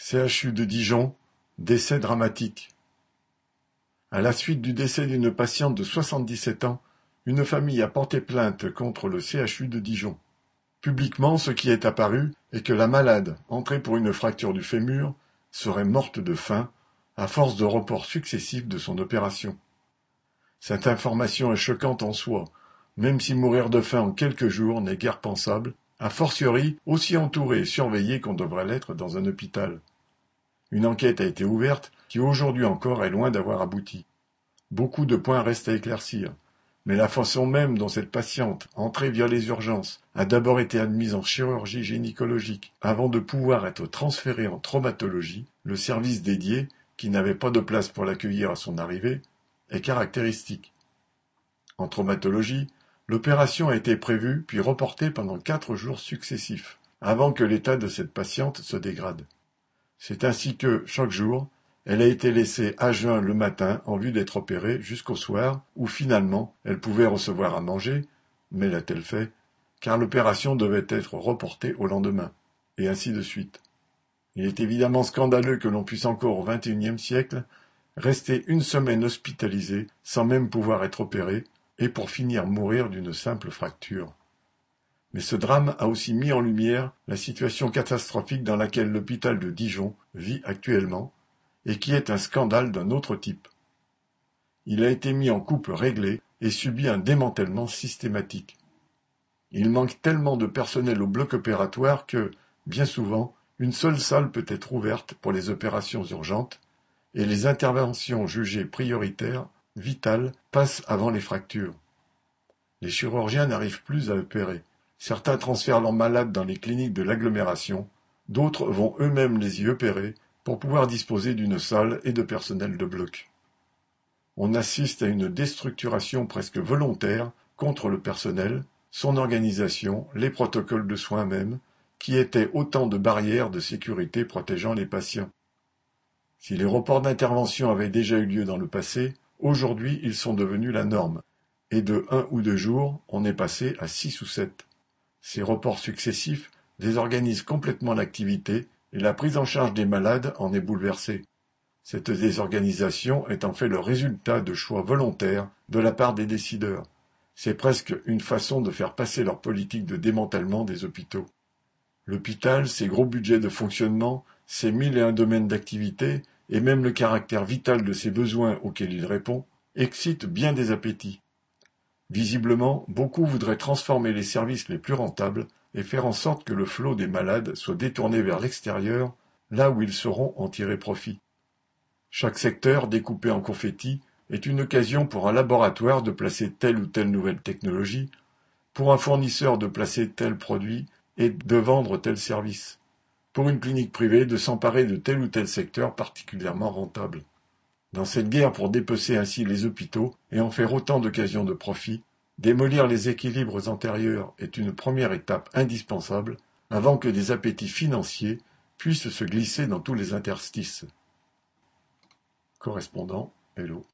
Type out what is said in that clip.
CHU de Dijon, décès dramatique. À la suite du décès d'une patiente de 77 ans, une famille a porté plainte contre le CHU de Dijon. Publiquement, ce qui est apparu est que la malade, entrée pour une fracture du fémur, serait morte de faim à force de reports successifs de son opération. Cette information est choquante en soi, même si mourir de faim en quelques jours n'est guère pensable, a fortiori aussi entouré et surveillé qu'on devrait l'être dans un hôpital. Une enquête a été ouverte qui aujourd'hui encore est loin d'avoir abouti. Beaucoup de points restent à éclaircir, mais la façon même dont cette patiente, entrée via les urgences, a d'abord été admise en chirurgie gynécologique avant de pouvoir être transférée en traumatologie, le service dédié, qui n'avait pas de place pour l'accueillir à son arrivée, est caractéristique. En traumatologie, l'opération a été prévue puis reportée pendant quatre jours successifs, avant que l'état de cette patiente se dégrade. C'est ainsi que, chaque jour, elle a été laissée à jeun le matin en vue d'être opérée jusqu'au soir, où finalement elle pouvait recevoir à manger, mais l'a-t-elle fait, car l'opération devait être reportée au lendemain, et ainsi de suite. Il est évidemment scandaleux que l'on puisse encore au XXIe siècle rester une semaine hospitalisé sans même pouvoir être opéré, et pour finir mourir d'une simple fracture. Mais ce drame a aussi mis en lumière la situation catastrophique dans laquelle l'hôpital de Dijon vit actuellement, et qui est un scandale d'un autre type. Il a été mis en couple réglé et subit un démantèlement systématique. Il manque tellement de personnel au bloc opératoire que, bien souvent, une seule salle peut être ouverte pour les opérations urgentes, et les interventions jugées prioritaires, vitales, passent avant les fractures. Les chirurgiens n'arrivent plus à opérer. Certains transfèrent leurs malades dans les cliniques de l'agglomération, d'autres vont eux-mêmes les y opérer pour pouvoir disposer d'une salle et de personnel de bloc. On assiste à une déstructuration presque volontaire contre le personnel, son organisation, les protocoles de soins même, qui étaient autant de barrières de sécurité protégeant les patients. Si les reports d'intervention avaient déjà eu lieu dans le passé, aujourd'hui ils sont devenus la norme, et de un ou deux jours on est passé à six ou sept. Ces reports successifs désorganisent complètement l'activité et la prise en charge des malades en est bouleversée. Cette désorganisation est en fait le résultat de choix volontaires de la part des décideurs. C'est presque une façon de faire passer leur politique de démantèlement des hôpitaux. L'hôpital, ses gros budgets de fonctionnement, ses mille et un domaines d'activité, et même le caractère vital de ses besoins auxquels il répond, excitent bien des appétits. Visiblement, beaucoup voudraient transformer les services les plus rentables et faire en sorte que le flot des malades soit détourné vers l'extérieur, là où ils sauront en tirer profit. Chaque secteur, découpé en confettis, est une occasion pour un laboratoire de placer telle ou telle nouvelle technologie, pour un fournisseur de placer tel produit et de vendre tel service, pour une clinique privée de s'emparer de tel ou tel secteur particulièrement rentable. Dans cette guerre pour dépecer ainsi les hôpitaux et en faire autant d'occasions de profit, démolir les équilibres antérieurs est une première étape indispensable avant que des appétits financiers puissent se glisser dans tous les interstices. Correspondant Hello.